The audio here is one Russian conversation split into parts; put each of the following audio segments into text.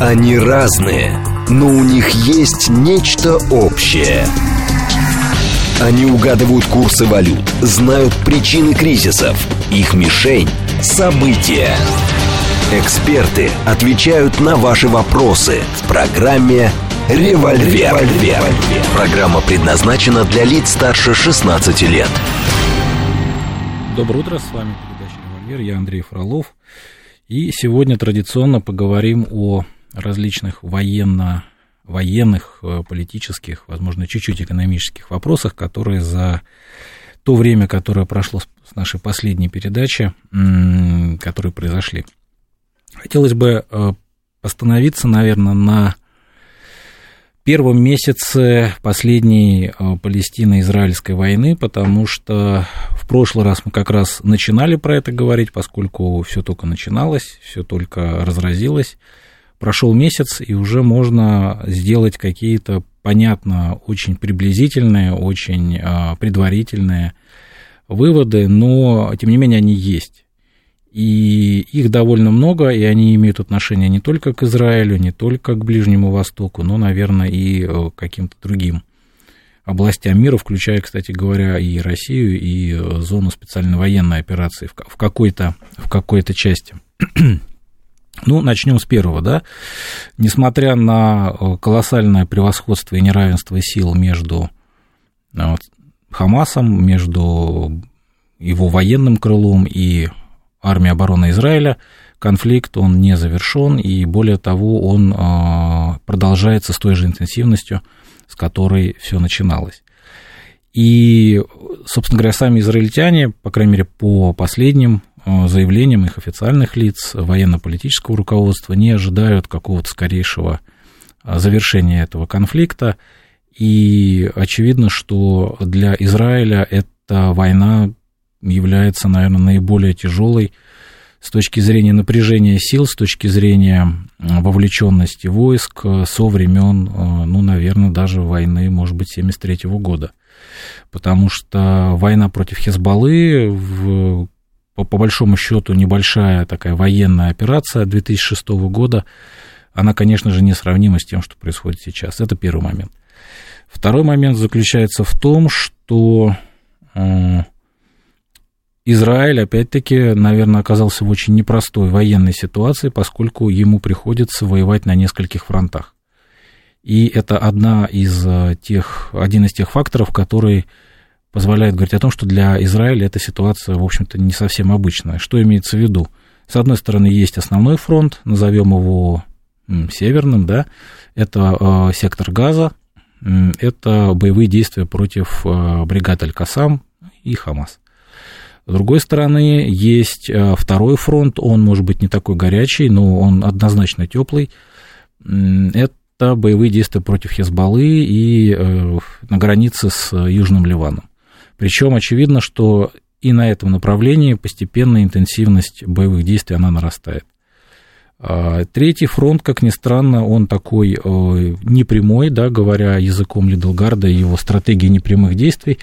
Они разные, но у них есть нечто общее. Они угадывают курсы валют, знают причины кризисов. Их мишень – события. Эксперты отвечают на ваши вопросы в программе «Револьвер». Револьвер. Программа предназначена для лиц старше 16 лет. Доброе утро, с вами передача «Револьвер», я Андрей Фролов. И сегодня традиционно поговорим о различных военно, военных, э, политических, возможно, чуть-чуть экономических вопросах, которые за то время, которое прошло с нашей последней передачи, которые произошли. Хотелось бы э, остановиться, наверное, на первом месяце последней э, Палестино-Израильской войны, потому что в прошлый раз мы как раз начинали про это говорить, поскольку все только начиналось, все только разразилось. Прошел месяц, и уже можно сделать какие-то, понятно, очень приблизительные, очень э, предварительные выводы, но, тем не менее, они есть. И их довольно много, и они имеют отношение не только к Израилю, не только к Ближнему Востоку, но, наверное, и э, к каким-то другим областям мира, включая, кстати говоря, и Россию, и э, зону специальной военной операции в какой-то, в какой-то части. Ну, начнем с первого, да. Несмотря на э, колоссальное превосходство и неравенство сил между Хамасом, между его военным крылом и армии обороны Израиля. Конфликт, он не завершен, и более того, он а, продолжается с той же интенсивностью, с которой все начиналось. И, собственно говоря, сами израильтяне, по крайней мере, по последним заявлениям их официальных лиц, военно-политического руководства, не ожидают какого-то скорейшего а, завершения этого конфликта. И очевидно, что для Израиля эта война является, наверное, наиболее тяжелой с точки зрения напряжения сил, с точки зрения вовлеченности войск со времен, э, ну, наверное, даже войны, может быть, 73 года. Потому что война против Хезбаллы, в, по, большому счету, небольшая такая военная операция 2006 года, она, конечно же, несравнима с тем, что происходит сейчас. Это первый момент. Второй момент заключается в том, что э, Израиль, опять-таки, наверное, оказался в очень непростой военной ситуации, поскольку ему приходится воевать на нескольких фронтах. И это одна из э, тех, один из тех факторов, который позволяет говорить о том, что для Израиля эта ситуация, в общем-то, не совсем обычная. Что имеется в виду? С одной стороны, есть основной фронт, назовем его северным, да, это э, сектор Газа, это боевые действия против э, бригад Аль-Касам и Хамас. С другой стороны, есть э, второй фронт, он может быть не такой горячий, но он однозначно теплый. Это боевые действия против Хезбаллы и э, на границе с Южным Ливаном. Причем очевидно, что и на этом направлении постепенно интенсивность боевых действий она нарастает. А, третий фронт, как ни странно, он такой э, непрямой, да, говоря языком Лидлгарда и его стратегии непрямых действий.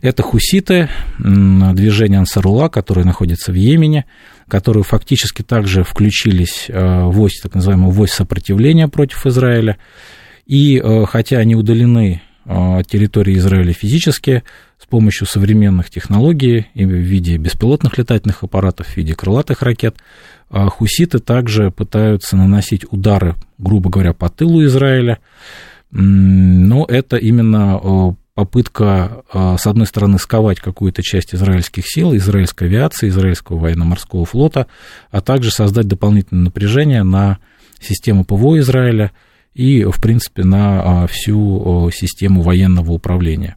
Это хуситы, движение Ансарула, которое находится в Йемене, которые фактически также включились э, в ось, так называемую вось сопротивления против Израиля. И э, хотя они удалены территории Израиля физически, с помощью современных технологий в виде беспилотных летательных аппаратов, в виде крылатых ракет, а хуситы также пытаются наносить удары, грубо говоря, по тылу Израиля. Но это именно попытка, а, с одной стороны, сковать какую-то часть израильских сил, израильской авиации, израильского военно-морского флота, а также создать дополнительное напряжение на систему ПВО Израиля и, в принципе, на а, всю систему военного управления.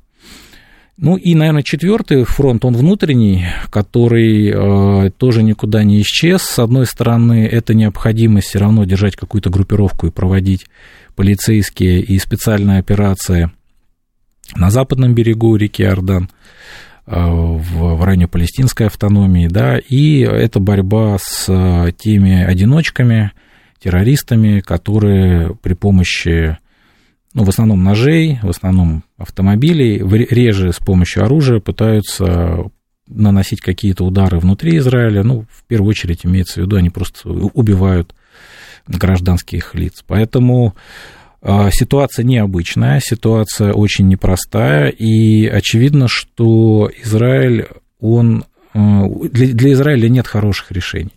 Ну и, наверное, четвертый фронт, он внутренний, который э, тоже никуда не исчез. С одной стороны, это необходимость все равно держать какую-то группировку и проводить полицейские и специальные операции на западном берегу реки Ордан, э, в, в районе палестинской автономии, да, и это борьба с теми одиночками, террористами, которые при помощи ну, в основном ножей, в основном автомобилей, реже с помощью оружия пытаются наносить какие-то удары внутри Израиля. Ну, в первую очередь имеется в виду, они просто убивают гражданских лиц. Поэтому ситуация необычная, ситуация очень непростая, и очевидно, что Израиль, он, для, для Израиля нет хороших решений.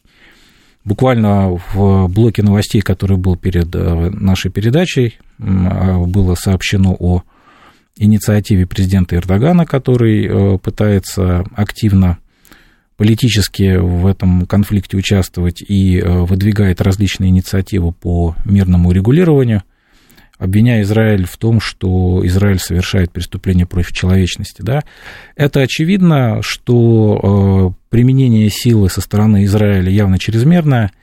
Буквально в блоке новостей, который был перед нашей передачей, было сообщено о инициативе президента Эрдогана, который э, пытается активно политически в этом конфликте участвовать и э, выдвигает различные инициативы по мирному регулированию, обвиняя Израиль в том, что Израиль совершает преступление против человечности. Да? Это очевидно, что э, применение силы со стороны Израиля явно чрезмерное –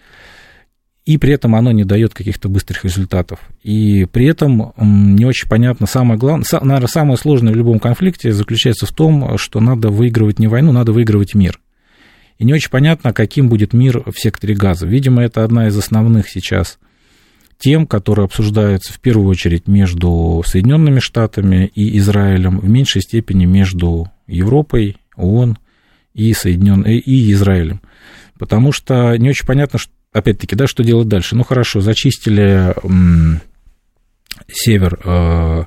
и при этом оно не дает каких-то быстрых результатов. И при этом не очень понятно, самое главное, наверное, самое сложное в любом конфликте заключается в том, что надо выигрывать не войну, надо выигрывать мир. И не очень понятно, каким будет мир в секторе газа. Видимо, это одна из основных сейчас тем, которые обсуждаются в первую очередь между Соединенными Штатами и Израилем, в меньшей степени между Европой, ООН и, Соединен... и Израилем. Потому что не очень понятно, что опять-таки, да, что делать дальше? Ну, хорошо, зачистили север э,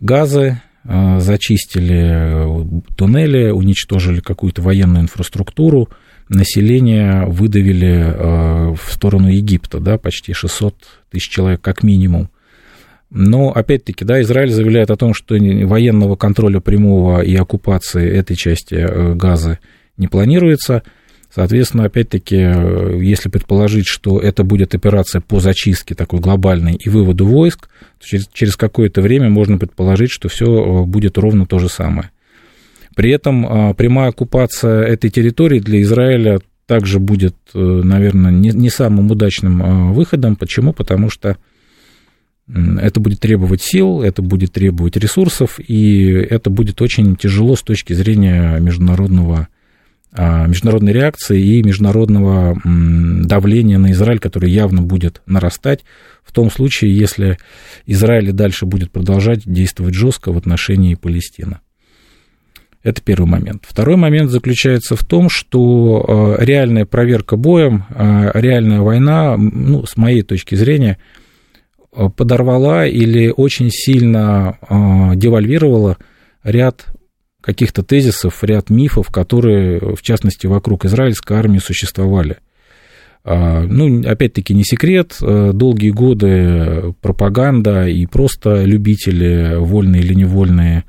газы, э, зачистили туннели, уничтожили какую-то военную инфраструктуру, население выдавили э, в сторону Египта, да, почти 600 тысяч человек как минимум. Но, опять-таки, да, Израиль заявляет о том, что военного контроля прямого и оккупации этой части газа не планируется – Соответственно, опять-таки, э, если предположить, что это будет операция по зачистке такой глобальной и выводу войск, то через, через какое-то время можно предположить, что все э, будет ровно то же самое. При этом э, прямая оккупация этой территории для Израиля также будет, наверное, не, самым удачным выходом. Почему? Потому что это будет требовать сил, это будет требовать ресурсов, и это будет очень тяжело с точки зрения международного а, международной реакции и международного давления на Израиль, которое явно будет нарастать в том случае, если Израиль и дальше будет продолжать действовать жестко в отношении Палестины. Это первый момент. Второй момент заключается в том, что а, реальная проверка боем, а, реальная война, ну, с моей точки зрения, подорвала или очень сильно девальвировала ряд каких-то тезисов, ряд мифов, которые, в частности, вокруг израильской армии существовали. А, ну, опять-таки, не секрет, э, долгие годы пропаганда и просто любители, вольные или невольные,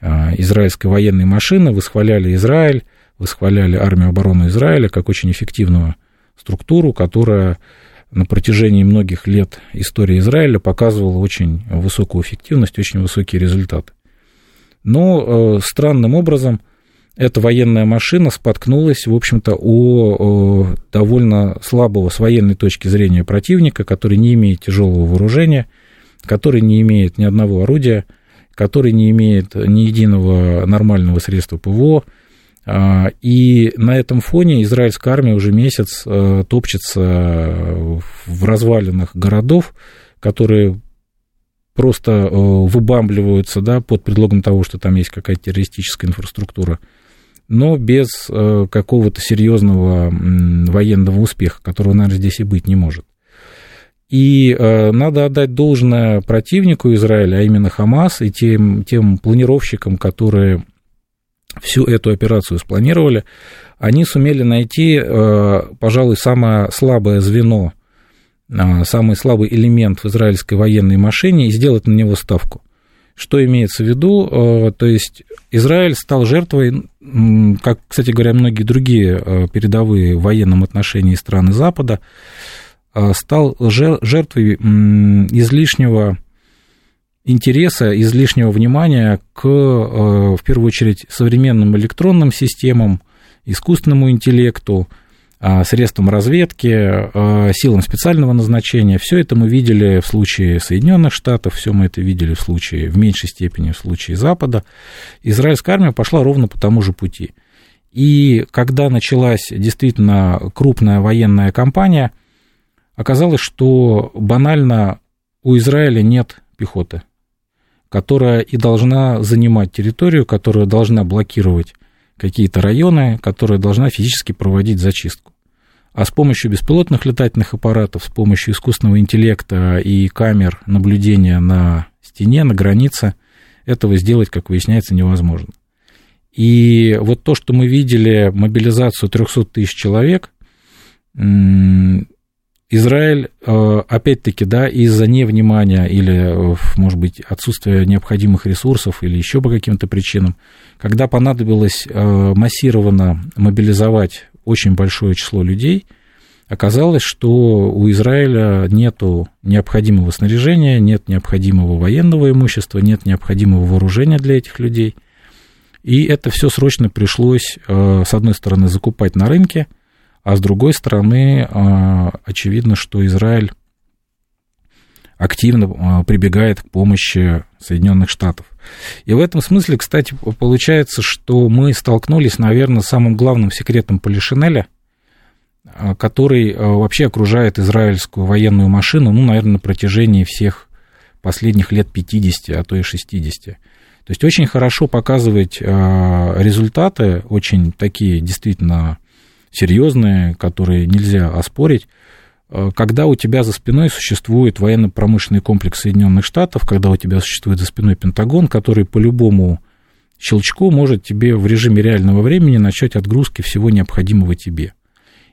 израильской военной машины восхваляли Израиль, восхваляли армию обороны Израиля как очень эффективную структуру, которая на протяжении многих лет истории Израиля показывала очень высокую эффективность, очень высокие результаты. Но э, странным образом эта военная машина споткнулась, в общем-то, о довольно слабого с военной точки зрения противника, который не имеет тяжелого вооружения, который не имеет ни одного орудия, который не имеет ни единого нормального средства ПВО. А, и на этом фоне израильская армия уже месяц э, топчется в развалинах городов, которые просто э, выбамбливаются да, под предлогом того, что там есть какая-то террористическая инфраструктура, но без э, какого-то серьезного военного успеха, которого, наверное, здесь и быть не может. И э, надо отдать должное противнику Израиля, а именно Хамас, и тем, тем планировщикам, которые всю эту операцию спланировали, они сумели найти, пожалуй, самое слабое звено а, самый слабый элемент в израильской военной машине и сделать на него ставку. Что имеется в виду? А, то есть Израиль стал жертвой, как, кстати говоря, многие другие а, передовые в военном отношении страны Запада, стал жертвой излишнего интереса, излишнего внимания к, в первую очередь, современным электронным системам, искусственному интеллекту, а, средствам разведки, а, силам специального назначения. Все это мы видели в случае Соединенных Штатов, все мы это видели в случае, в меньшей степени в случае Запада. Израильская армия пошла ровно по тому же пути. И когда началась действительно крупная военная кампания, оказалось, что банально у Израиля нет пехоты, которая и должна занимать территорию, которая должна блокировать какие-то районы, которая должна физически проводить зачистку. а с помощью беспилотных летательных аппаратов, с помощью искусственного интеллекта и камер наблюдения на стене, на границе, этого сделать, как выясняется, невозможно. И вот то, что мы видели, мобилизацию 300 тысяч человек, Израиль, э, опять-таки, да, из-за невнимания или, э, может быть, отсутствия необходимых ресурсов или еще по каким-то причинам, когда понадобилось э, массированно мобилизовать очень большое число людей, оказалось, что у Израиля нет необходимого снаряжения, нет необходимого военного имущества, нет необходимого вооружения для этих людей. И это все срочно пришлось, с одной стороны, закупать на рынке – а с другой стороны, а, очевидно, что Израиль активно а, прибегает к помощи Соединенных Штатов. И в этом смысле, кстати, получается, что мы столкнулись, наверное, с самым главным секретом Полишинеля, а, который вообще окружает израильскую военную машину, ну, наверное, на протяжении всех последних лет 50, а то и 60. То есть очень хорошо показывать результаты, очень такие действительно серьезные, которые нельзя оспорить, э, когда у тебя за спиной существует военно-промышленный комплекс Соединенных Штатов, когда у тебя существует за спиной Пентагон, который по любому щелчку может тебе в режиме реального времени начать отгрузки всего необходимого тебе.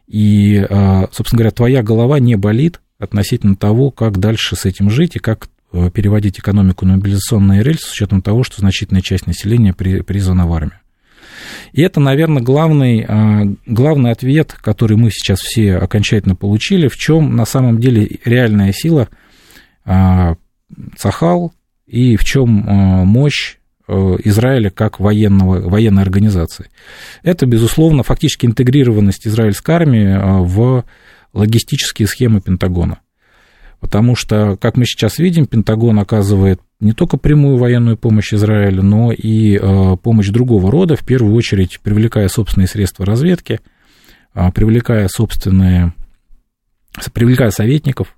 И, э, собственно говоря, твоя голова не болит относительно того, как дальше с этим жить и как э, переводить экономику на мобилизационные рельсы с учетом того, что значительная часть населения призвана в армию. И это, наверное, главный, а, главный ответ, который мы сейчас все окончательно получили, в чем на самом деле реальная сила а, Цахал и в чем а, мощь Израиля как военного, военной организации. Это, безусловно, фактически интегрированность израильской армии в логистические схемы Пентагона. Потому что, как мы сейчас видим, Пентагон оказывает не только прямую военную помощь Израилю, но и э, помощь другого рода, в первую очередь привлекая собственные средства разведки, э, привлекая собственные, привлекая советников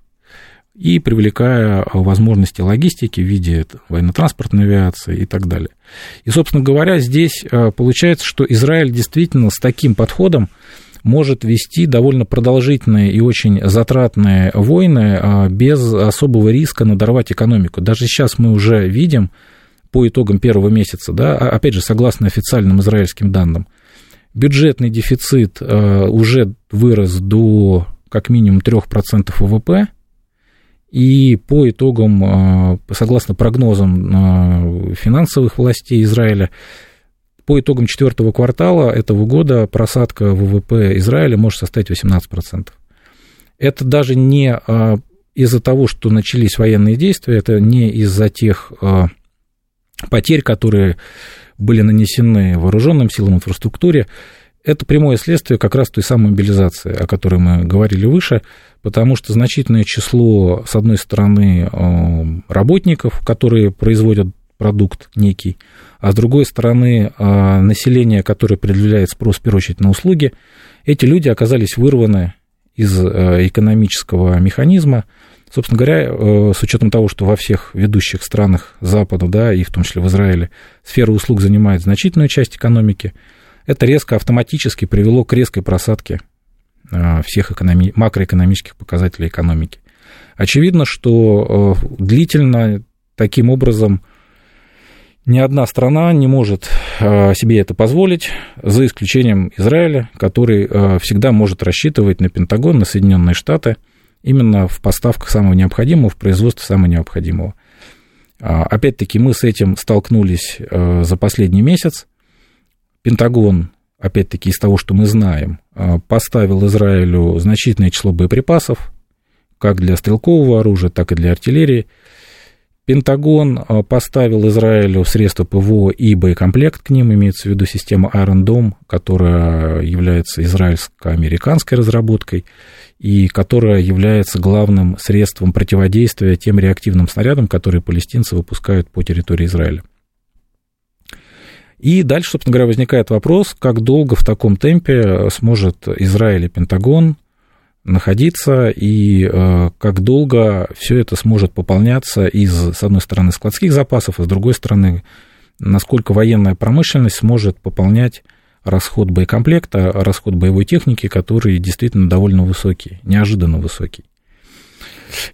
и привлекая возможности логистики в виде военно-транспортной авиации и так далее. И, собственно говоря, здесь э, получается, что Израиль действительно с таким подходом может вести довольно продолжительные и очень затратные войны а, без особого риска надорвать экономику. Даже сейчас мы уже видим по итогам первого месяца, да, а, опять же, согласно официальным израильским данным, бюджетный дефицит а, уже вырос до как минимум 3% ВВП, и по итогам, согласно прогнозам финансовых властей Израиля, по итогам четвертого квартала этого года просадка ВВП Израиля может составить 18%. Это даже не а, из-за того, что начались военные действия, это не из-за тех а, потерь, которые были нанесены вооруженным силам инфраструктуре, это прямое следствие как раз той самой мобилизации, о которой мы говорили выше, потому что значительное число, с одной стороны, а, работников, которые производят продукт некий, а с другой стороны, а, население, которое предъявляет спрос, в первую очередь, на услуги, эти люди оказались вырваны из а, экономического механизма. Собственно говоря, э, с учетом того, что во всех ведущих странах Запада, да, и в том числе в Израиле, сфера услуг занимает значительную часть экономики, это резко автоматически привело к резкой просадке а, всех экономи- макроэкономических показателей экономики. Очевидно, что э, длительно таким образом ни одна страна не может э, себе это позволить, за исключением Израиля, который э, всегда может рассчитывать на Пентагон, на Соединенные Штаты, именно в поставках самого необходимого, в производстве самого необходимого. А, опять-таки, мы с этим столкнулись э, за последний месяц. Пентагон, опять-таки, из того, что мы знаем, поставил Израилю значительное число боеприпасов, как для стрелкового оружия, так и для артиллерии – Пентагон а, поставил Израилю средства ПВО и боекомплект к ним, имеется в виду система Iron Dome, которая является израильско-американской разработкой и которая является главным средством противодействия тем реактивным снарядам, которые палестинцы выпускают по территории Израиля. И дальше, собственно говоря, возникает вопрос, как долго в таком темпе сможет Израиль и Пентагон находиться и э, как долго все это сможет пополняться из, с одной стороны, складских запасов, а с другой стороны, насколько военная промышленность сможет пополнять расход боекомплекта, расход боевой техники, который действительно довольно высокий, неожиданно высокий.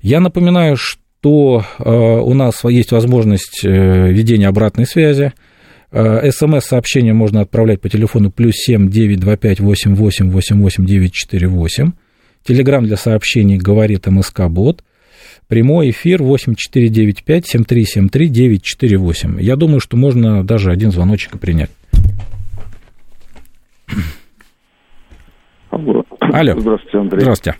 Я напоминаю, что э, у нас есть возможность э, ведения обратной связи. СМС-сообщение можно отправлять по телефону плюс 7 925 88 88 948. Телеграмм для сообщений говорит МСК Бот. Прямой эфир 8495-7373-948. Я думаю, что можно даже один звоночек принять. Алло. Алло. Здравствуйте, Андрей. Здравствуйте.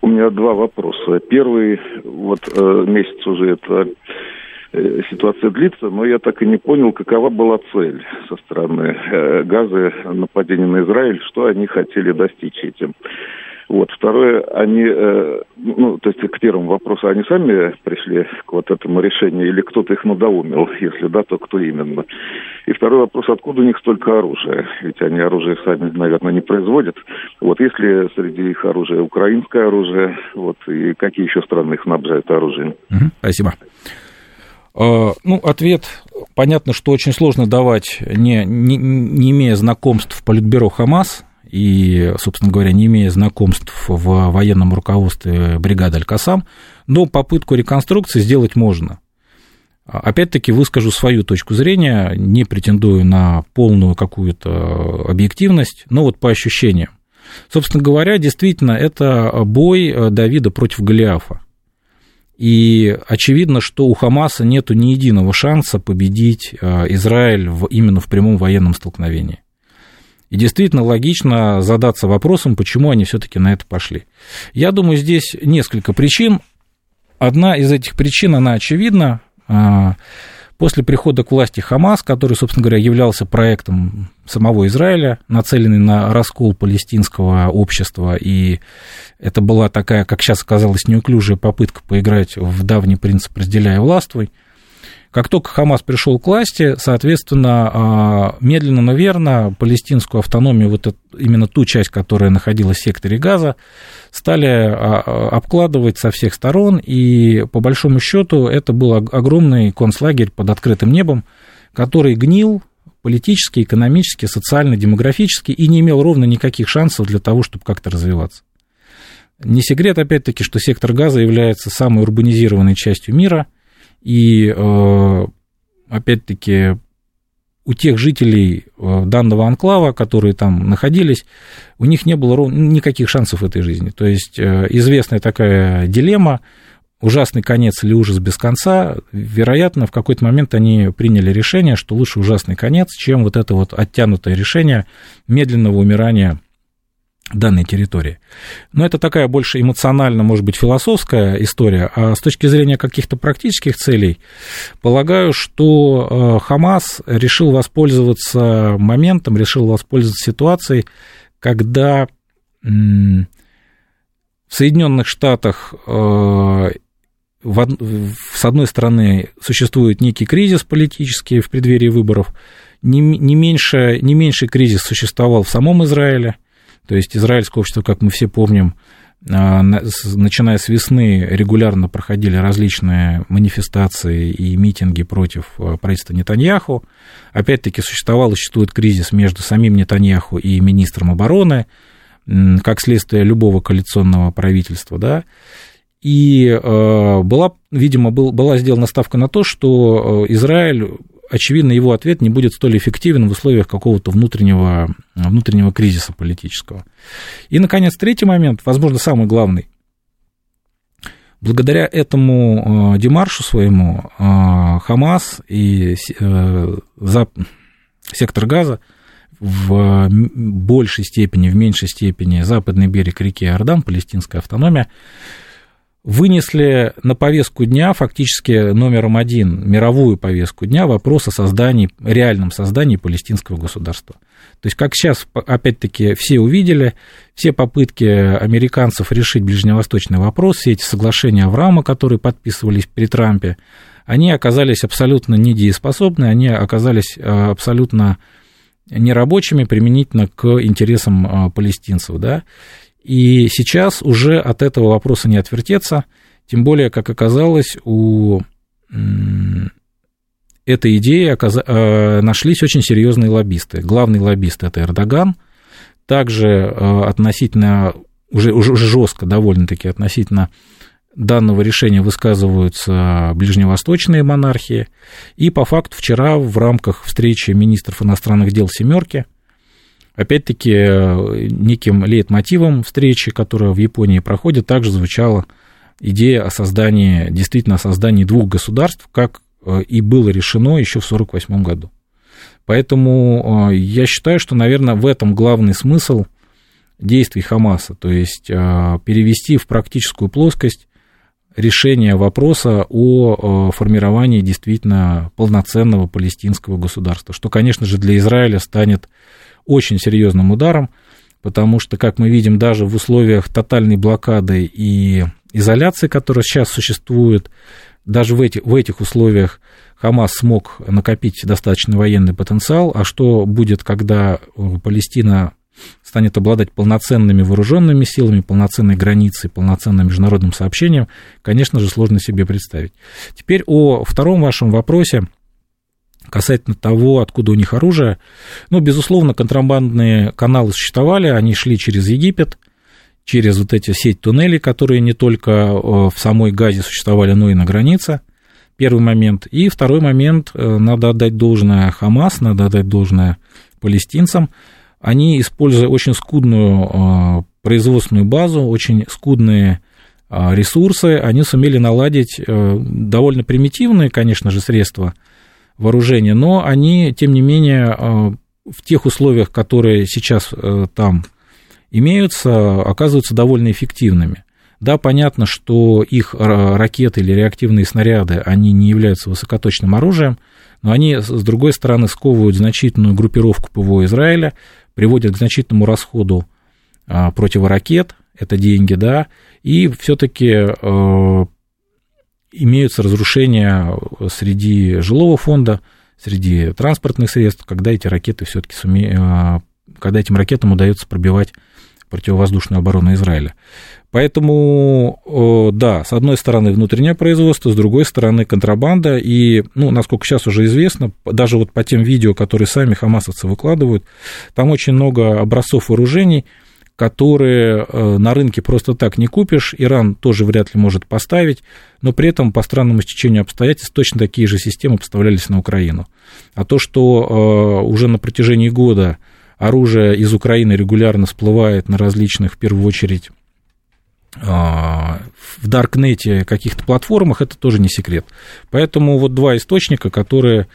У меня два вопроса. Первый, вот э, месяц уже это э, ситуация длится, но я так и не понял, какова была цель со стороны э, Газы нападения на Израиль, что они хотели достичь этим. Вот. Второе, они, э, ну, то есть к первому вопросу, они сами пришли к вот этому решению или кто-то их надоумил? Если да, то кто именно? И второй вопрос, откуда у них столько оружия? Ведь они оружие сами, наверное, не производят. Вот если среди их оружия украинское оружие, вот, и какие еще страны их снабжают оружием? Угу, спасибо. А, ну, ответ, понятно, что очень сложно давать, не, не, не имея знакомств в Политбюро ХАМАС, и, собственно говоря, не имея знакомств в военном руководстве бригады Аль-Касам, но попытку реконструкции сделать можно. Опять-таки выскажу свою точку зрения, не претендую на полную какую-то объективность, но вот по ощущениям. Собственно говоря, действительно, это бой Давида против Голиафа. И очевидно, что у Хамаса нет ни единого шанса победить э, Израиль в, именно в прямом военном столкновении. И действительно логично задаться вопросом, почему они все-таки на это пошли. Я думаю, здесь несколько причин. Одна из этих причин, она очевидна. А, после прихода к власти Хамас, который, собственно говоря, являлся проектом самого Израиля, нацеленный на раскол палестинского общества, и это была такая, как сейчас оказалось, неуклюжая попытка поиграть в давний принцип «разделяя властвуй», как только Хамас пришел к власти, соответственно, а, медленно, но верно, палестинскую автономию, вот эту, именно ту часть, которая находилась в секторе Газа, стали а, обкладывать со всех сторон, и по большому счету это был огромный концлагерь под открытым небом, который гнил политически, экономически, социально, демографически и не имел ровно никаких шансов для того, чтобы как-то развиваться. Не секрет, опять-таки, что сектор газа является самой урбанизированной частью мира, и, э, опять-таки, у тех жителей э, данного анклава, которые там находились, у них не было никаких шансов в этой жизни. То есть э, известная такая дилемма, ужасный конец или ужас без конца, вероятно, в какой-то момент они приняли решение, что лучше ужасный конец, чем вот это вот оттянутое решение медленного умирания данной территории. Но это такая больше эмоционально, может быть, философская история, а с точки зрения каких-то практических целей, полагаю, что э, Хамас решил воспользоваться моментом, решил воспользоваться ситуацией, когда в Соединенных Штатах э, с одной стороны существует некий кризис политический в преддверии выборов, не, меньше, не меньший кризис существовал в самом Израиле, то есть израильское общество, как мы все помним, а, начиная с весны регулярно проходили различные манифестации и митинги против а, правительства Нетаньяху. Опять-таки существовал и существует кризис между самим Нетаньяху и министром обороны, как следствие любого коалиционного правительства, да. И а, была, видимо, был, была сделана ставка на то, что Израиль очевидно, его ответ не будет столь эффективен в условиях какого-то внутреннего, внутреннего кризиса политического. И, наконец, третий момент, возможно, самый главный. Благодаря этому э, демаршу своему э, Хамас и э, сектор газа в большей степени, в меньшей степени западный берег реки Иордан, палестинская автономия, вынесли на повестку дня, фактически номером один, мировую повестку дня, вопрос о создании, реальном создании палестинского государства. То есть, как сейчас, опять-таки, все увидели, все попытки американцев решить ближневосточный вопрос, все эти соглашения Авраама, которые подписывались при Трампе, они оказались абсолютно недееспособны, они оказались а, абсолютно нерабочими применительно к интересам а, палестинцев, да, и сейчас уже от этого вопроса не отвертеться, тем более, как оказалось, у этой идеи оказ... Э, нашлись очень серьезные лоббисты. Главный лоббист – это Эрдоган. Также э, относительно, уже, уже жестко довольно-таки относительно данного решения высказываются ближневосточные монархии. И по факту вчера в рамках встречи министров иностранных дел «семерки» опять-таки неким лейтмотивом встречи, которая в Японии проходит, также звучала идея о создании, действительно о создании двух государств, как э, и было решено еще в 1948 году. Поэтому э, я считаю, что, наверное, в этом главный смысл действий Хамаса, то есть э, перевести в практическую плоскость решение вопроса о формировании действительно полноценного палестинского государства, что, конечно же, для Израиля станет очень серьезным ударом, потому что, как мы видим, даже в условиях тотальной блокады и изоляции, которая сейчас существует, даже в, эти, в этих условиях Хамас смог накопить достаточно военный потенциал, а что будет, когда Палестина станет обладать полноценными вооруженными силами, полноценной границей, полноценным международным сообщением, конечно же, сложно себе представить. Теперь о втором вашем вопросе касательно того, откуда у них оружие. Ну, безусловно, контрабандные каналы существовали, они шли через Египет, через вот эти сеть туннелей, которые не только э, в самой Газе существовали, но и на границе. Первый момент. И второй момент, э, надо отдать должное Хамас, надо отдать должное палестинцам. Они, используя очень скудную э, производственную базу, очень скудные ресурсы, они сумели наладить довольно примитивные, конечно же, средства вооружения, но они, тем не менее, в тех условиях, которые сейчас там имеются, оказываются довольно эффективными. Да, понятно, что их ракеты или реактивные снаряды, они не являются высокоточным оружием, но они, с другой стороны, сковывают значительную группировку ПВО Израиля, приводят к значительному расходу а, противоракет, это деньги, да, и все-таки э, имеются разрушения среди жилого фонда, среди транспортных средств, когда эти ракеты все-таки суме... А, когда этим ракетам удается пробивать противовоздушную оборону Израиля. Поэтому, да, с одной стороны внутреннее производство, с другой стороны контрабанда, и, ну, насколько сейчас уже известно, даже вот по тем видео, которые сами хамасовцы выкладывают, там очень много образцов вооружений, которые э, на рынке просто так не купишь, Иран тоже вряд ли может поставить, но при этом по странному стечению обстоятельств точно такие же системы поставлялись на Украину. А то, что э, уже на протяжении года оружие из Украины регулярно всплывает на различных, в первую очередь, а, в Даркнете каких-то платформах, это тоже не секрет. Поэтому вот два источника, которые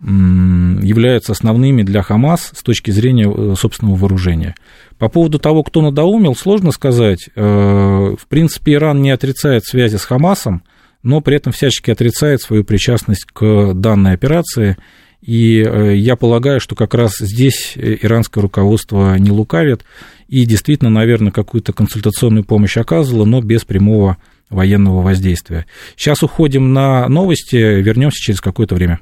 являются основными для Хамас с точки зрения э, собственного вооружения. По поводу того, кто надоумил, сложно сказать. Э, в принципе, Иран не отрицает связи с Хамасом, но при этом всячески отрицает свою причастность к данной операции – и э, я полагаю, что как раз здесь иранское руководство не лукавит и действительно, наверное, какую-то консультационную помощь оказывало, но без прямого военного воздействия. Сейчас уходим на новости, вернемся через какое-то время.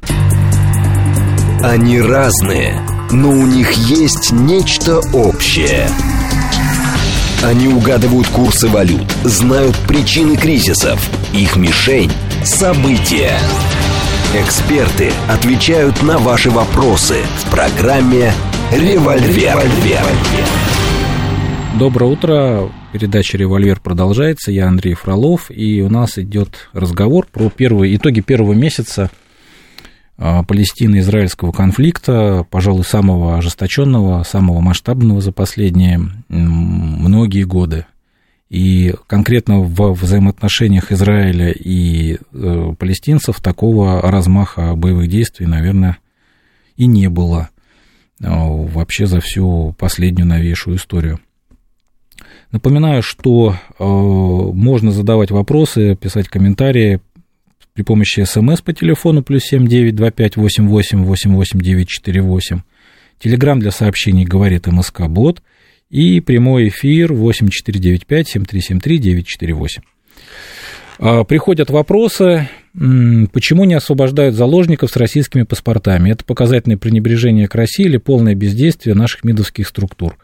Они разные, но у них есть нечто общее. Они угадывают курсы валют, знают причины кризисов. Их мишень – события. Эксперты отвечают на ваши вопросы в программе «Револьвер». Доброе утро. Передача «Револьвер» продолжается. Я Андрей Фролов, и у нас идет разговор про первые итоги первого месяца Палестино-израильского конфликта, пожалуй, самого ожесточенного, самого масштабного за последние многие годы. И конкретно в взаимоотношениях Израиля и э, палестинцев такого размаха боевых действий, наверное, и не было э, вообще за всю последнюю новейшую историю. Напоминаю, что э, можно задавать вопросы, писать комментарии при помощи смс по телефону плюс 7925 88 88 948. Телеграмм для сообщений говорит МСК Бот – и прямой эфир 8495-7373-948. А, приходят вопросы, Почему не освобождают заложников с российскими паспортами? Это показательное пренебрежение к России или полное бездействие наших МИДовских структур?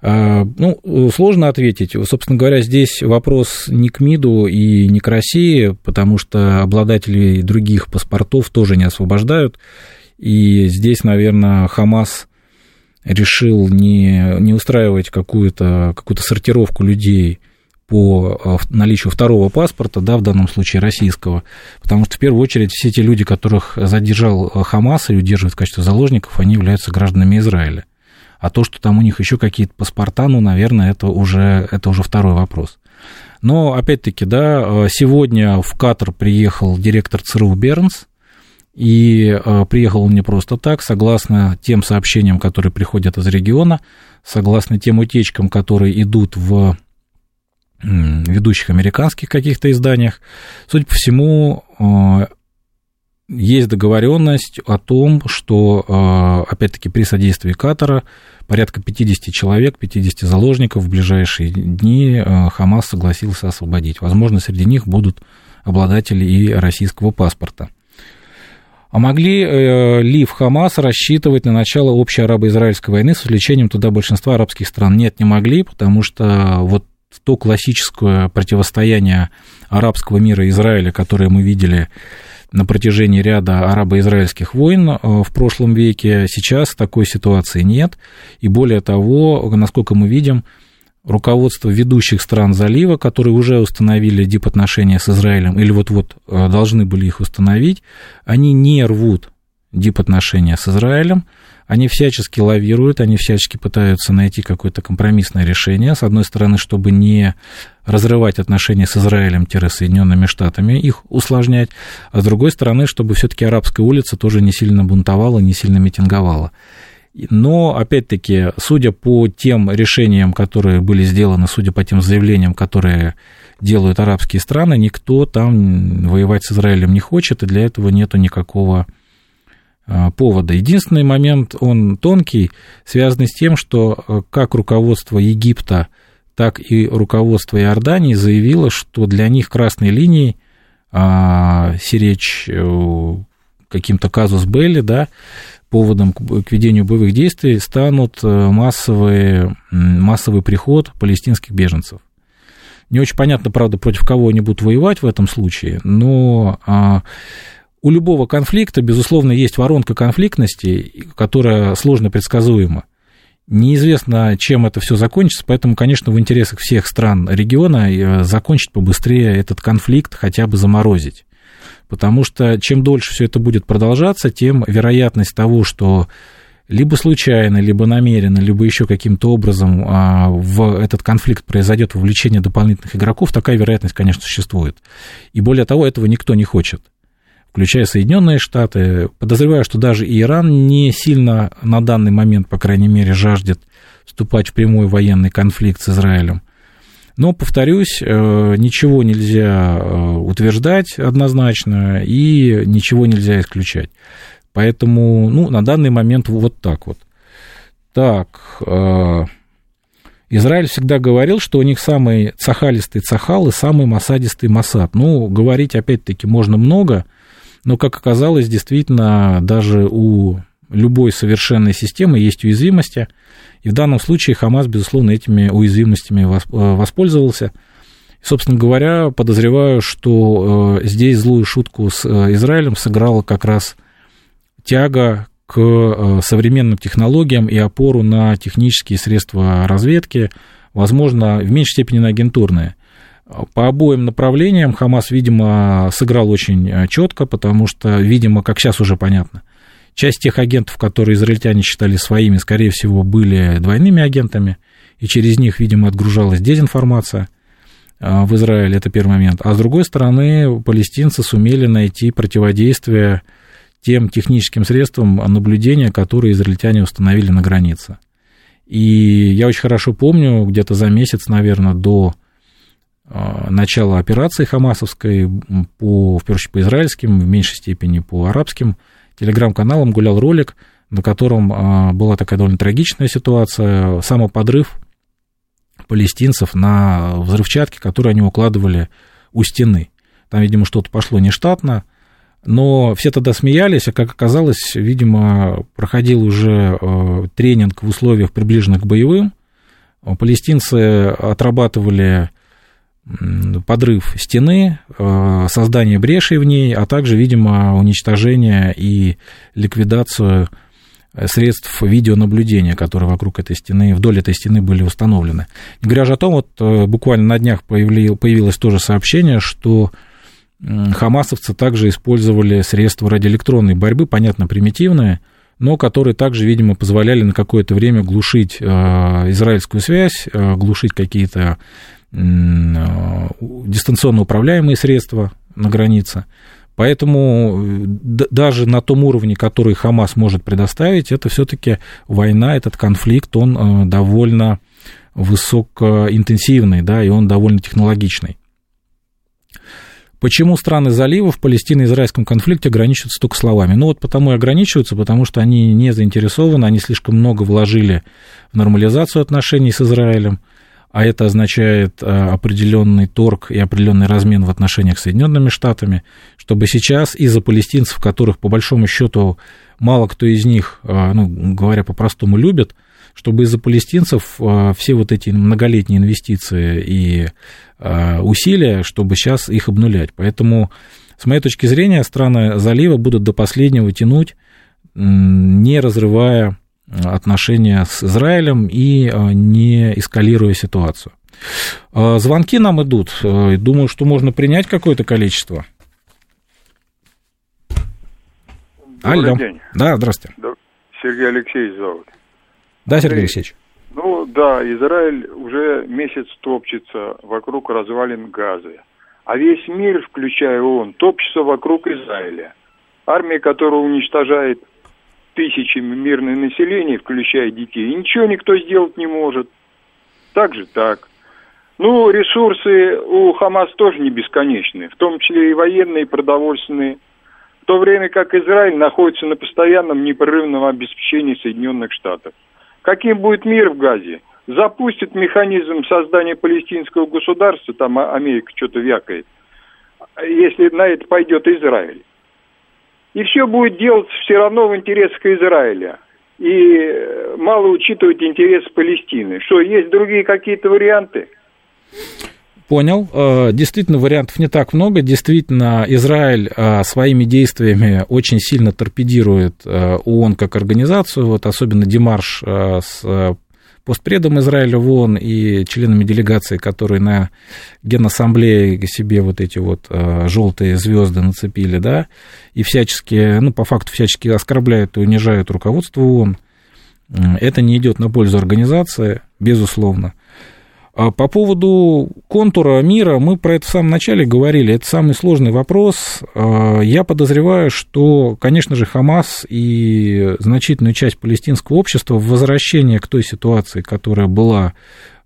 А, ну, сложно ответить. Собственно говоря, здесь вопрос не к МИДу и не к России, потому что обладателей других паспортов тоже не освобождают. И здесь, наверное, Хамас решил не, не устраивать какую-то какую сортировку людей по э, наличию второго паспорта, да, в данном случае российского, потому что в первую очередь все те люди, которых задержал э, Хамас и удерживает в качестве заложников, они являются гражданами Израиля. А то, что там у них еще какие-то паспорта, ну, наверное, это уже, это уже второй вопрос. Но, опять-таки, да, э, сегодня в Катар приехал директор ЦРУ Бернс, и приехал он не просто так, согласно тем сообщениям, которые приходят из региона, согласно тем утечкам, которые идут в ведущих американских каких-то изданиях. Судя по всему, э, есть договоренность о том, что, э, опять-таки, при содействии Катара порядка 50 человек, 50 заложников в ближайшие дни э, Хамас согласился освободить. Возможно, среди них будут обладатели и российского паспорта. А могли ли в Хамас рассчитывать на начало общей арабо-израильской войны с увлечением туда большинства арабских стран? Нет, не могли, потому что вот то классическое противостояние арабского мира и Израиля, которое мы видели на протяжении ряда арабо-израильских войн э, в прошлом веке, сейчас такой ситуации нет. И более того, насколько мы видим, руководство ведущих стран залива, которые уже установили дипотношения с Израилем или вот-вот э, должны были их установить, они не рвут дипотношения с Израилем, они всячески лавируют, они всячески пытаются найти какое-то компромиссное решение. С одной стороны, чтобы не разрывать отношения с Израилем-Соединенными Штатами, их усложнять, а с другой стороны, чтобы все-таки арабская улица тоже не сильно бунтовала, не сильно митинговала. Но, опять-таки, судя по тем решениям, которые были сделаны, судя по тем заявлениям, которые делают арабские страны, никто там воевать с Израилем не хочет, и для этого нету никакого повода. Единственный момент, он тонкий, связанный с тем, что э, как руководство Египта, так и руководство Иордании заявило, что для них красной линией а, сиречь э, каким-то казус Белли, да, поводом к ведению боевых действий станут э, массовые, массовый приход палестинских беженцев. Не очень понятно, правда, против кого они будут воевать в этом случае, но а, у любого конфликта, безусловно, есть воронка конфликтности, которая сложно предсказуема. Неизвестно, чем это все закончится, поэтому, конечно, в интересах всех стран региона э, закончить побыстрее этот конфликт, хотя бы заморозить. Потому что чем дольше все это будет продолжаться, тем вероятность того, что либо случайно, либо намеренно, либо еще каким-то образом а, в этот конфликт произойдет вовлечение дополнительных игроков, такая вероятность, конечно, существует. И более того, этого никто не хочет включая Соединенные Штаты. Подозреваю, что даже Иран не сильно на данный момент, по крайней мере, жаждет вступать в прямой военный конфликт с Израилем. Но, повторюсь, э, ничего нельзя э, утверждать однозначно и ничего нельзя исключать. Поэтому, ну, на данный момент вот так вот. Так, э, Израиль всегда говорил, что у них самый цахалистый цахал и самый масадистый масад. Ну, говорить опять-таки можно много, но, как оказалось, действительно, даже у любой совершенной системы есть уязвимости, и в данном случае Хамас, безусловно, этими уязвимостями э, воспользовался. Собственно говоря, подозреваю, что э, здесь злую шутку с э, Израилем сыграла как раз тяга к современным технологиям и опору на технические средства разведки, возможно, в меньшей степени на агентурные. По обоим направлениям Хамас, видимо, сыграл очень э, четко, потому что, видимо, как сейчас уже понятно, часть тех агентов, которые израильтяне считали своими, скорее всего, были двойными агентами, и через них, видимо, отгружалась дезинформация э, в Израиле, это первый момент. А с другой стороны, палестинцы сумели найти противодействие тем техническим средствам наблюдения, которые израильтяне установили на границе. И я очень хорошо помню, где-то за месяц, наверное, до начала операции хамасовской по, в первую очередь, по израильским, в меньшей степени по арабским телеграм-каналам гулял ролик, на котором а, была такая довольно трагичная ситуация, самоподрыв палестинцев на взрывчатке, которую они укладывали у стены. там, видимо, что-то пошло нештатно, но все тогда смеялись, а как оказалось, видимо, проходил уже э, тренинг в условиях, приближенных к боевым. Палестинцы отрабатывали подрыв стены, э, создание брешей в ней, а также, видимо, уничтожение и ликвидацию средств видеонаблюдения, которые вокруг этой стены, вдоль этой стены были установлены. Не говоря же о том, вот э, буквально на днях появилось тоже сообщение, что хамасовцы также использовали средства радиоэлектронной борьбы, понятно, примитивные, но которые также, видимо, позволяли на какое-то время глушить э, израильскую связь, глушить какие-то дистанционно управляемые средства на границе. Поэтому даже на том уровне, который Хамас может предоставить, это все-таки война, этот конфликт, он э, довольно высокоинтенсивный, да, и он довольно технологичный. Почему страны залива в Палестино-израильском конфликте ограничиваются только словами? Ну вот потому и ограничиваются, потому что они не заинтересованы, они слишком много вложили в нормализацию отношений с Израилем, а это означает э, определенный торг и определенный размен в отношениях с Соединенными Штатами, чтобы сейчас из-за палестинцев, которых по большому счету мало кто из них, э, ну, говоря по-простому, любит, чтобы из-за палестинцев э, все вот эти многолетние инвестиции и усилия, чтобы сейчас их обнулять. Поэтому, с моей точки зрения, страны залива будут до последнего тянуть, не разрывая отношения с Израилем и а, не эскалируя ситуацию. А, звонки нам идут. А, думаю, что можно принять какое-то количество. Добрый Алло. день. Да, здравствуйте. Сергей Алексеевич зовут. Да, Сергей Алексеевич. Ну да, Израиль уже месяц топчется вокруг развалин Газы. А весь мир, включая ООН, топчется вокруг Израиля. Армия, которая уничтожает тысячами мирное население, включая детей, и ничего никто сделать не может. Так же так. Ну, ресурсы у Хамас тоже не бесконечны, в том числе и военные, и продовольственные. В то время как Израиль находится на постоянном непрерывном обеспечении Соединенных Штатов. Каким будет мир в Газе? Запустит механизм создания палестинского государства, там Америка что-то вякает, если на это пойдет Израиль. И все будет делаться все равно в интересах Израиля. И э, мало учитывать интерес Палестины. Что, есть другие какие-то варианты? Понял. Э, действительно, вариантов не так много. Действительно, Израиль э, своими действиями очень сильно торпедирует ООН как организацию. Вот особенно Демарш с постпредом Израиля в ООН и членами делегации, которые на Генассамблее себе вот эти вот э, желтые звезды нацепили, да, и всячески, ну, по факту всячески оскорбляют и унижают руководство ООН. Это не идет на пользу организации, безусловно. А по поводу контура мира мы про это в самом начале говорили. Это самый сложный вопрос. А, я подозреваю, что, конечно же, Хамас и значительную часть палестинского общества в возвращение к той ситуации, которая была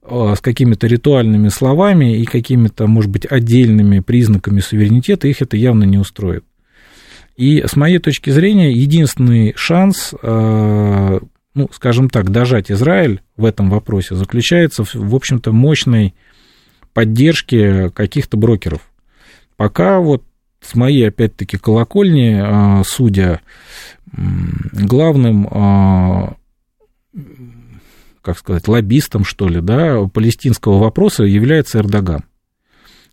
а, с какими-то ритуальными словами и какими-то, может быть, отдельными признаками суверенитета, их это явно не устроит. И с моей точки зрения, единственный шанс ну, скажем так, дожать Израиль в этом вопросе заключается, в общем-то, мощной поддержке каких-то брокеров. Пока вот с моей, опять-таки, колокольни, а, судя, главным, а, как сказать, лоббистом, что ли, да, палестинского вопроса является Эрдоган.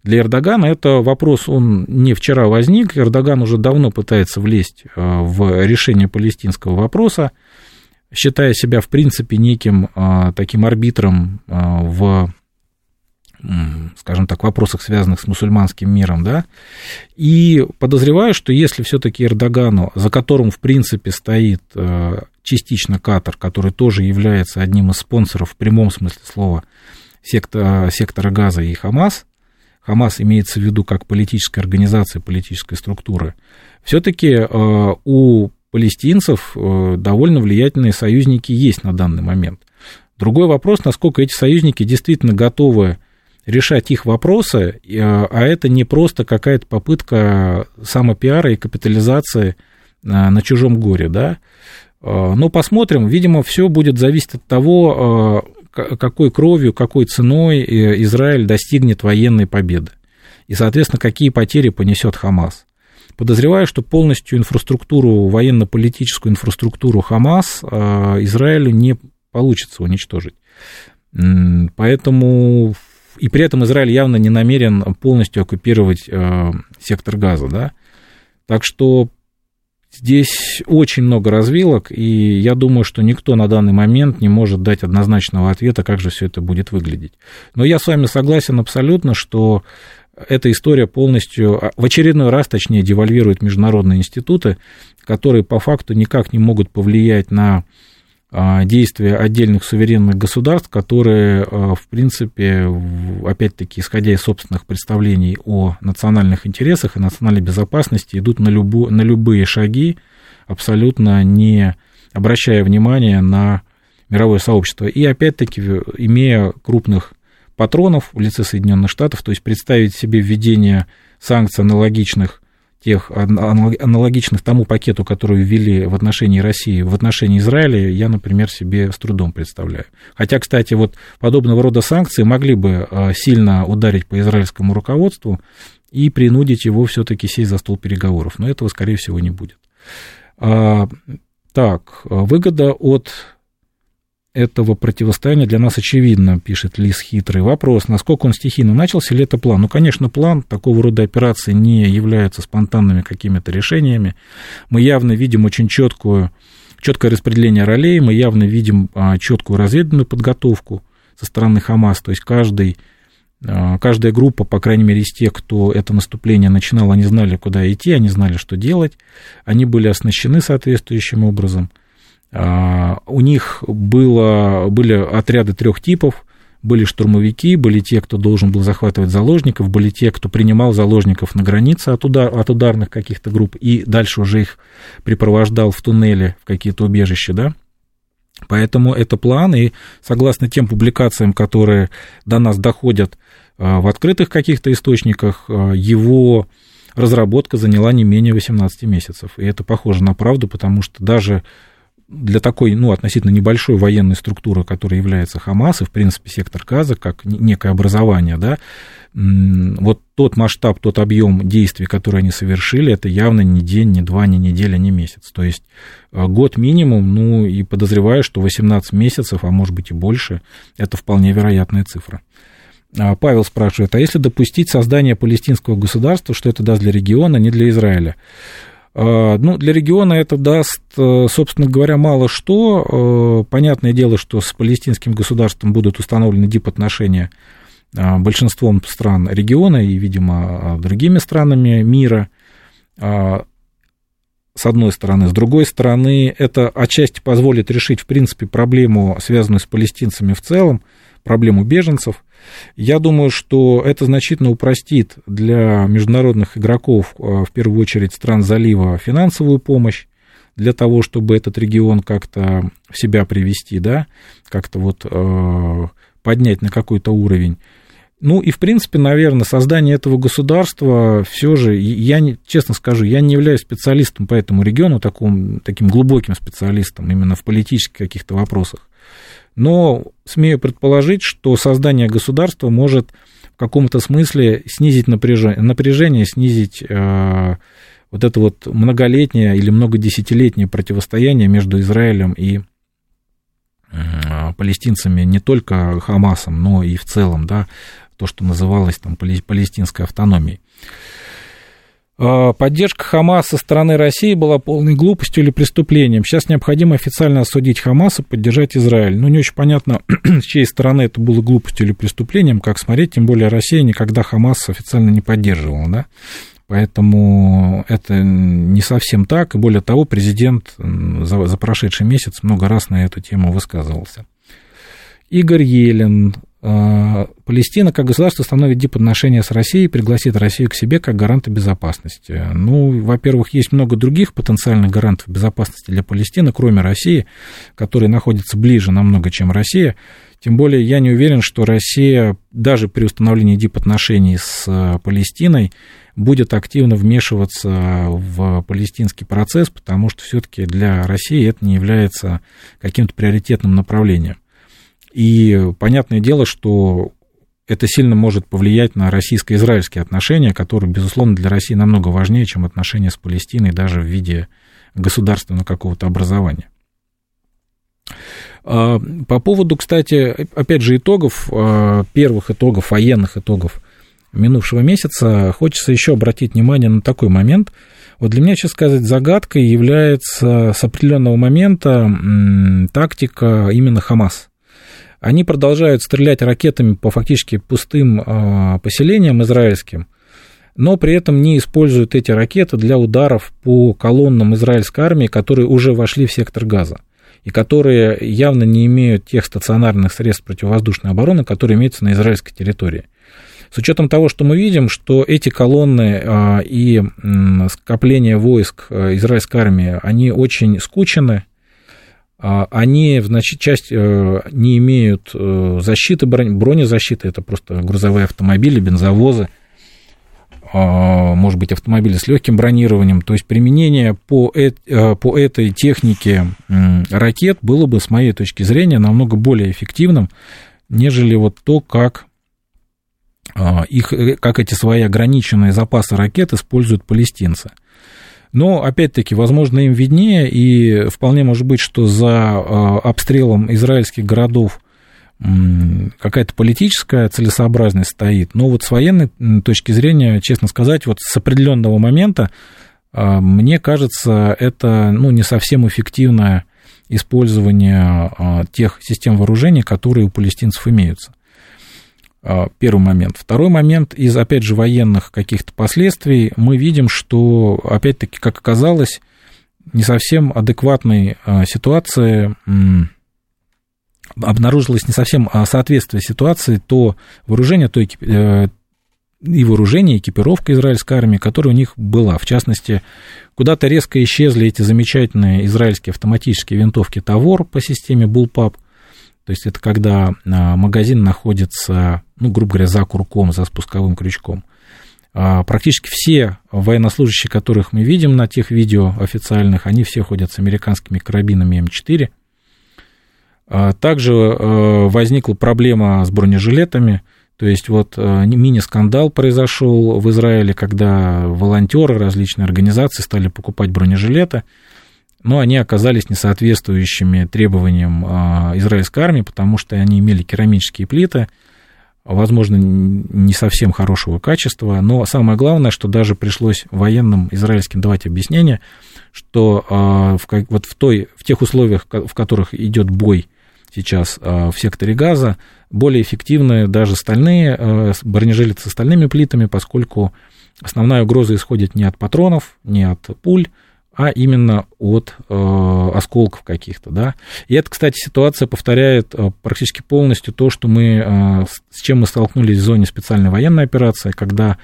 Для Эрдогана это вопрос, он не вчера возник, Эрдоган уже давно пытается влезть а, в решение палестинского вопроса, считая себя, в принципе, неким а, таким арбитром а, в скажем так, вопросах, связанных с мусульманским миром, да, и подозреваю, что если все-таки Эрдогану, за которым, в принципе, стоит а, частично Катар, который тоже является одним из спонсоров в прямом смысле слова сектора, сектора Газа и Хамас, Хамас имеется в виду как политическая организация, политическая структура, все-таки у палестинцев э, довольно влиятельные союзники есть на данный момент. Другой вопрос, насколько эти союзники действительно готовы решать их вопросы, э, а это не просто какая-то попытка самопиара и капитализации э, на чужом горе, да. Но посмотрим, видимо, все будет зависеть от того, какой кровью, какой ценой Израиль достигнет военной победы. и, соответственно, какие потери понесет Хамас. Подозреваю, что полностью инфраструктуру, военно-политическую инфраструктуру Хамас э, Израилю не получится уничтожить. Поэтому и при этом Израиль явно не намерен полностью оккупировать э, сектор газа, да. Так что здесь очень много развилок, и я думаю, что никто на данный момент не может дать однозначного ответа, как же все это будет выглядеть. Но я с вами согласен абсолютно, что эта история полностью, а, в очередной раз, точнее, девальвирует международные институты, которые по факту никак не могут повлиять на а, действия отдельных суверенных государств, которые, а, в принципе, опять-таки, исходя из собственных представлений о национальных интересах и национальной безопасности, идут на, любу, на любые шаги, абсолютно не обращая внимания на мировое сообщество. И, опять-таки, имея крупных патронов в лице Соединенных Штатов, то есть представить себе введение санкций аналогичных тех аналогичных тому пакету, который ввели в отношении России, в отношении Израиля, я, например, себе с трудом представляю. Хотя, кстати, вот подобного рода санкции могли бы а, сильно ударить по израильскому руководству и принудить его все-таки сесть за стол переговоров. Но этого, скорее всего, не будет. А, так, выгода от этого противостояния для нас очевидно, пишет Лис Хитрый. Вопрос, насколько он стихийно начался или это план? Ну, конечно, план такого рода операции не является спонтанными какими-то решениями. Мы явно видим очень четкую, четкое распределение ролей, мы явно видим а, четкую разведывательную подготовку со стороны Хамас, то есть каждый а, Каждая группа, по крайней мере, из тех, кто это наступление начинал, они знали, куда идти, они знали, что делать, они были оснащены соответствующим образом – у них было, были отряды трех типов. Были штурмовики, были те, кто должен был захватывать заложников, были те, кто принимал заложников на границе от, удар, от ударных каких-то групп и дальше уже их припровождал в туннели, в какие-то убежища, да. Поэтому это план, и согласно тем публикациям, которые до нас доходят а, в открытых каких-то источниках, а, его разработка заняла не менее 18 месяцев. И это похоже на правду, потому что даже для такой, ну, относительно небольшой военной структуры, которая является Хамас, и, в принципе, сектор Газа, как некое образование, да, вот тот масштаб, тот объем действий, которые они совершили, это явно не день, не два, не неделя, не месяц. То есть э, год минимум, ну, и подозреваю, что 18 месяцев, а может быть и больше, это вполне вероятная цифра. А, Павел спрашивает, а если допустить создание палестинского государства, что это даст для региона, не для Израиля? А, ну, для региона это даст, э, собственно говоря, мало что. Э, понятное дело, что с палестинским государством будут установлены дипотношения а, большинством стран региона и, видимо, другими странами мира а, одной стороны. С другой стороны, это отчасти позволит решить, в принципе, проблему, связанную с палестинцами в целом, проблему беженцев. Я думаю, что это значительно упростит для международных игроков, а, в первую очередь стран залива, финансовую помощь для того, чтобы этот регион как-то в себя привести, да, как-то вот э, поднять на какой-то уровень. Ну и, в принципе, наверное, создание этого государства все же, я, честно скажу, я не являюсь специалистом по этому региону, таким, таким глубоким специалистом именно в политических каких-то вопросах. Но смею предположить, что создание государства может в каком-то смысле снизить напряжение, напряжение снизить э, вот это вот многолетнее или многодесятилетнее противостояние между Израилем и э, палестинцами, не только Хамасом, но и в целом, да, то, что называлось там палестинской автономией. А, поддержка Хамаса со стороны России была полной глупостью или преступлением. Сейчас необходимо официально осудить Хамас и поддержать Израиль. Ну, не очень понятно, с чьей стороны это было глупостью или преступлением, как смотреть, тем более Россия никогда Хамас официально не поддерживала, да. Поэтому это не совсем так. И более того, президент за, за прошедший месяц много раз на эту тему высказывался. Игорь Елен Палестина как государство установит дипотношения с Россией пригласит Россию к себе как гаранта безопасности. Ну, во-первых, есть много других потенциальных гарантов безопасности для Палестины, кроме России, которые находятся ближе намного, чем Россия. Тем более я не уверен, что Россия даже при установлении дипотношений с а, Палестиной будет активно вмешиваться в палестинский процесс, потому что все-таки для России это не является каким-то приоритетным направлением. И понятное дело, что это сильно может повлиять на российско-израильские отношения, которые, безусловно, для России намного важнее, чем отношения с Палестиной даже в виде государственного какого-то образования. А, по поводу, кстати, опять же, итогов, а, первых итогов, военных итогов минувшего месяца, хочется еще обратить внимание на такой момент. Вот для меня, честно сказать, загадкой является с определенного момента тактика именно Хамас. Они продолжают стрелять ракетами по фактически пустым а, поселениям израильским, но при этом не используют эти ракеты для ударов по колоннам израильской армии, которые уже вошли в сектор газа и которые явно не имеют тех стационарных средств противовоздушной обороны, которые имеются на израильской территории. С учетом того, что мы видим, что эти колонны а, и скопление войск а, израильской армии, они очень скучены, а, они, значит, часть э, не имеют э, защиты, бронезащиты, это просто грузовые автомобили, бензовозы, а, может быть, автомобили с легким бронированием. То есть применение по, э, по этой технике ракет было бы, с моей точки зрения, намного более эффективным, нежели вот то, как а, их, как эти свои ограниченные запасы ракет используют палестинцы. Но, опять-таки, возможно, им виднее, и вполне может быть, что за а, обстрелом израильских городов какая-то политическая целесообразность стоит. Но вот с военной точки зрения, честно сказать, вот с определенного момента, а, мне кажется, это ну, не совсем эффективное использование а, тех систем вооружений, которые у палестинцев имеются. А, первый момент. Второй момент, из, опять же, военных каких-то последствий, мы видим, что, опять-таки, как оказалось, не совсем адекватной а, ситуации обнаружилось не совсем соответствие ситуации, то вооружение, то э, и вооружение, экипировка израильской армии, которая у них была. В частности, куда-то резко исчезли эти замечательные израильские автоматические винтовки Тавор по системе Bullpup – то есть это когда а, магазин находится, ну, грубо говоря, за курком, за спусковым крючком. А, практически все военнослужащие, которых мы видим на тех видео официальных, они все ходят с американскими карабинами М4. А, также возникла проблема с бронежилетами. То есть вот мини-скандал произошел в Израиле, когда волонтеры различные организации стали покупать бронежилеты но они оказались несоответствующими требованиям а, израильской армии, потому что они имели керамические плиты, возможно, не совсем хорошего качества, но самое главное, что даже пришлось военным израильским давать объяснение, что а, в, вот в, той, в тех условиях, в которых идет бой сейчас а, в секторе газа, более эффективны даже стальные бронежилеты с стальными плитами, поскольку основная угроза исходит не от патронов, не от пуль, а именно от э, осколков каких-то, да. И это, кстати, ситуация повторяет э, практически полностью то, что мы, э, с чем мы столкнулись в зоне специальной военной операции, когда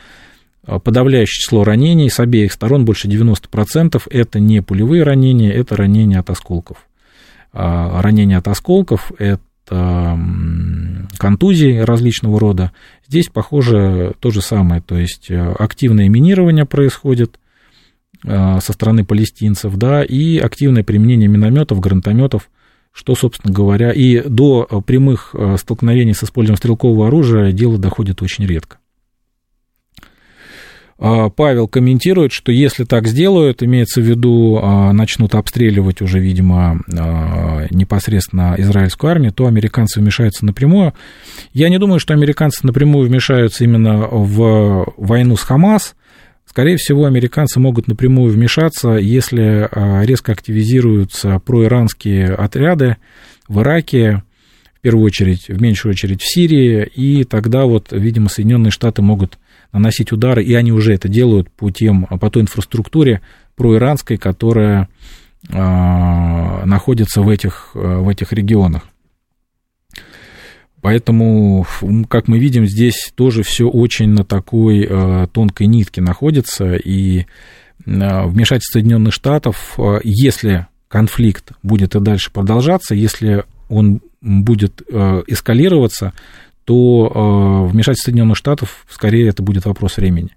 э, подавляющее число ранений с обеих сторон, больше 90%, это не пулевые ранения, это ранения от осколков. Э, ранения от осколков – это контузии различного рода. Здесь, похоже, то же самое, то есть э, активное минирование происходит, со стороны палестинцев, да, и активное применение минометов, гранатометов, что, собственно говоря, и до прямых э, столкновений с использованием стрелкового оружия дело доходит очень редко. А, Павел комментирует, что если так сделают, имеется в виду, а, начнут обстреливать уже, видимо, а, непосредственно израильскую армию, то американцы вмешаются напрямую. Я не думаю, что американцы напрямую вмешаются именно в войну с Хамас, Скорее всего, американцы могут напрямую вмешаться, если а, резко активизируются проиранские отряды в Ираке, в первую очередь, в меньшую очередь в Сирии, и тогда вот, видимо, Соединенные Штаты могут наносить удары, и они уже это делают по, тем, по той инфраструктуре проиранской, которая а, находится в этих, в этих регионах. Поэтому, как мы видим, здесь тоже все очень на такой э, тонкой нитке находится, и э, вмешательство Соединенных Штатов, э, если конфликт будет и дальше продолжаться, если он будет эскалироваться, то вмешательство Соединенных Штатов, скорее, это будет вопрос времени.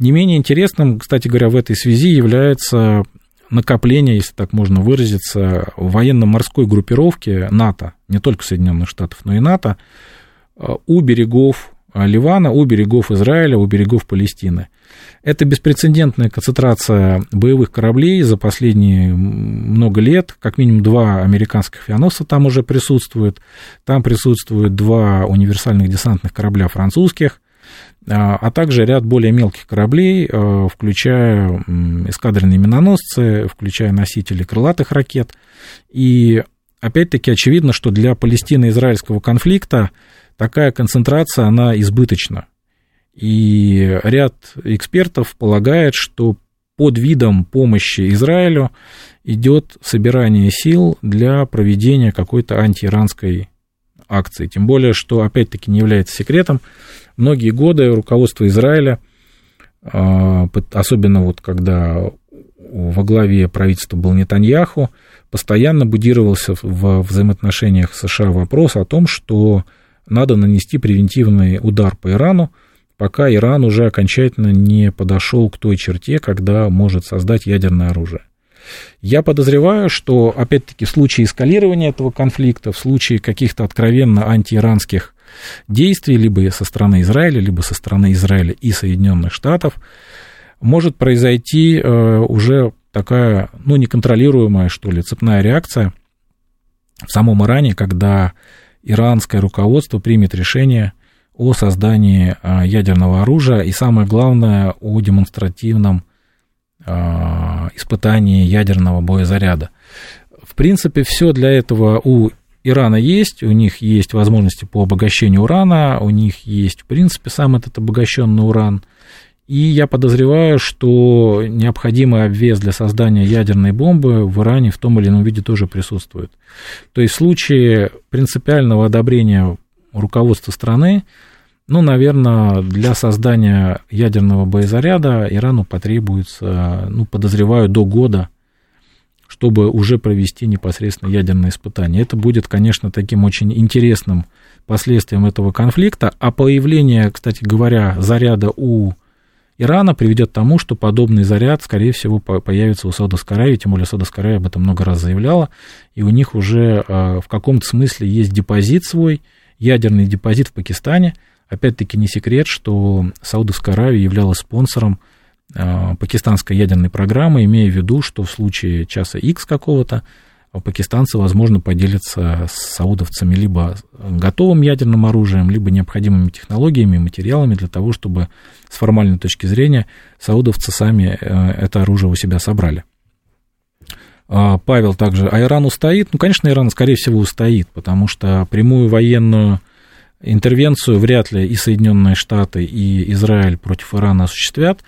Не менее интересным, кстати говоря, в этой связи является накопление, если так можно выразиться, военно-морской группировки НАТО, не только Соединенных Штатов, но и НАТО, э, у берегов Ливана у берегов Израиля, у берегов Палестины. Это беспрецедентная концентрация боевых кораблей за последние много лет. Как минимум два американских авианосца там уже присутствуют. Там присутствуют два универсальных десантных корабля французских, а, а также ряд более мелких кораблей, э, включая эскадренные миноносцы, включая носители крылатых ракет. И опять-таки очевидно, что для палестино-израильского конфликта такая концентрация, она избыточна. И ряд экспертов полагает, что под видом помощи Израилю идет собирание сил для проведения какой-то антииранской акции. Тем более, что, опять-таки, не является секретом, многие годы руководство Израиля, а, особенно вот когда во главе правительства был Нетаньяху, постоянно будировался в взаимоотношениях США вопрос о том, что надо нанести превентивный удар по Ирану, пока Иран уже окончательно не подошел к той черте, когда может создать ядерное оружие. Я подозреваю, что, опять-таки, в случае эскалирования этого конфликта, в случае каких-то откровенно антииранских действий, либо со стороны Израиля, либо со стороны Израиля и Соединенных Штатов, может произойти э, уже такая, ну, неконтролируемая, что ли, цепная реакция в самом Иране, когда иранское руководство примет решение о создании а, ядерного оружия и, самое главное, о демонстративном испытании ядерного боезаряда. В принципе, все для этого у Ирана есть, у них есть возможности по обогащению урана, у них есть, в принципе, сам этот обогащенный уран. И я подозреваю, что необходимый обвес для создания ядерной бомбы в Иране в том или ином виде тоже присутствует. То есть в случае принципиального одобрения руководства страны, ну, наверное, для создания ядерного боезаряда Ирану потребуется, ну, подозреваю, до года, чтобы уже провести непосредственно ядерное испытание. Это будет, конечно, таким очень интересным последствием этого конфликта. А появление, кстати говоря, заряда у Ирана приведет к тому, что подобный заряд, скорее всего, появится у Саудовской Аравии, тем более Саудовская Аравия об этом много раз заявляла, и у них уже а, в каком-то смысле есть депозит свой, ядерный депозит в Пакистане. Опять-таки не секрет, что Саудовская Аравия являлась спонсором а, пакистанской ядерной программы, имея в виду, что в случае часа X какого-то пакистанцы, возможно, поделятся с саудовцами либо готовым ядерным оружием, либо необходимыми технологиями, материалами для того, чтобы с формальной точки зрения саудовцы сами э, это оружие у себя собрали. А, Павел также, а Иран устоит? Ну, конечно, Иран, скорее всего, устоит, потому что прямую военную интервенцию вряд ли и Соединенные Штаты, и Израиль против Ирана осуществят,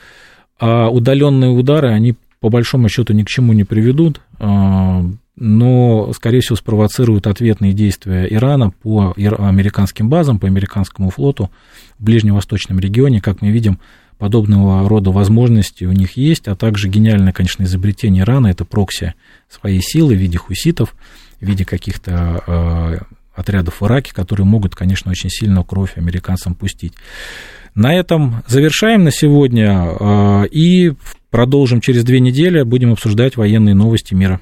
а удаленные удары, они по большому счету ни к чему не приведут. А, но, скорее всего, спровоцируют ответные действия Ирана по американским базам, по американскому флоту в ближневосточном регионе. Как мы видим, подобного рода возможности у них есть, а также гениальное, конечно, изобретение Ирана – это прокси своей силы в виде хуситов, в виде каких-то э, отрядов в Ираке, которые могут, конечно, очень сильно кровь американцам пустить. На этом завершаем на сегодня э, и продолжим через две недели, будем обсуждать военные новости мира.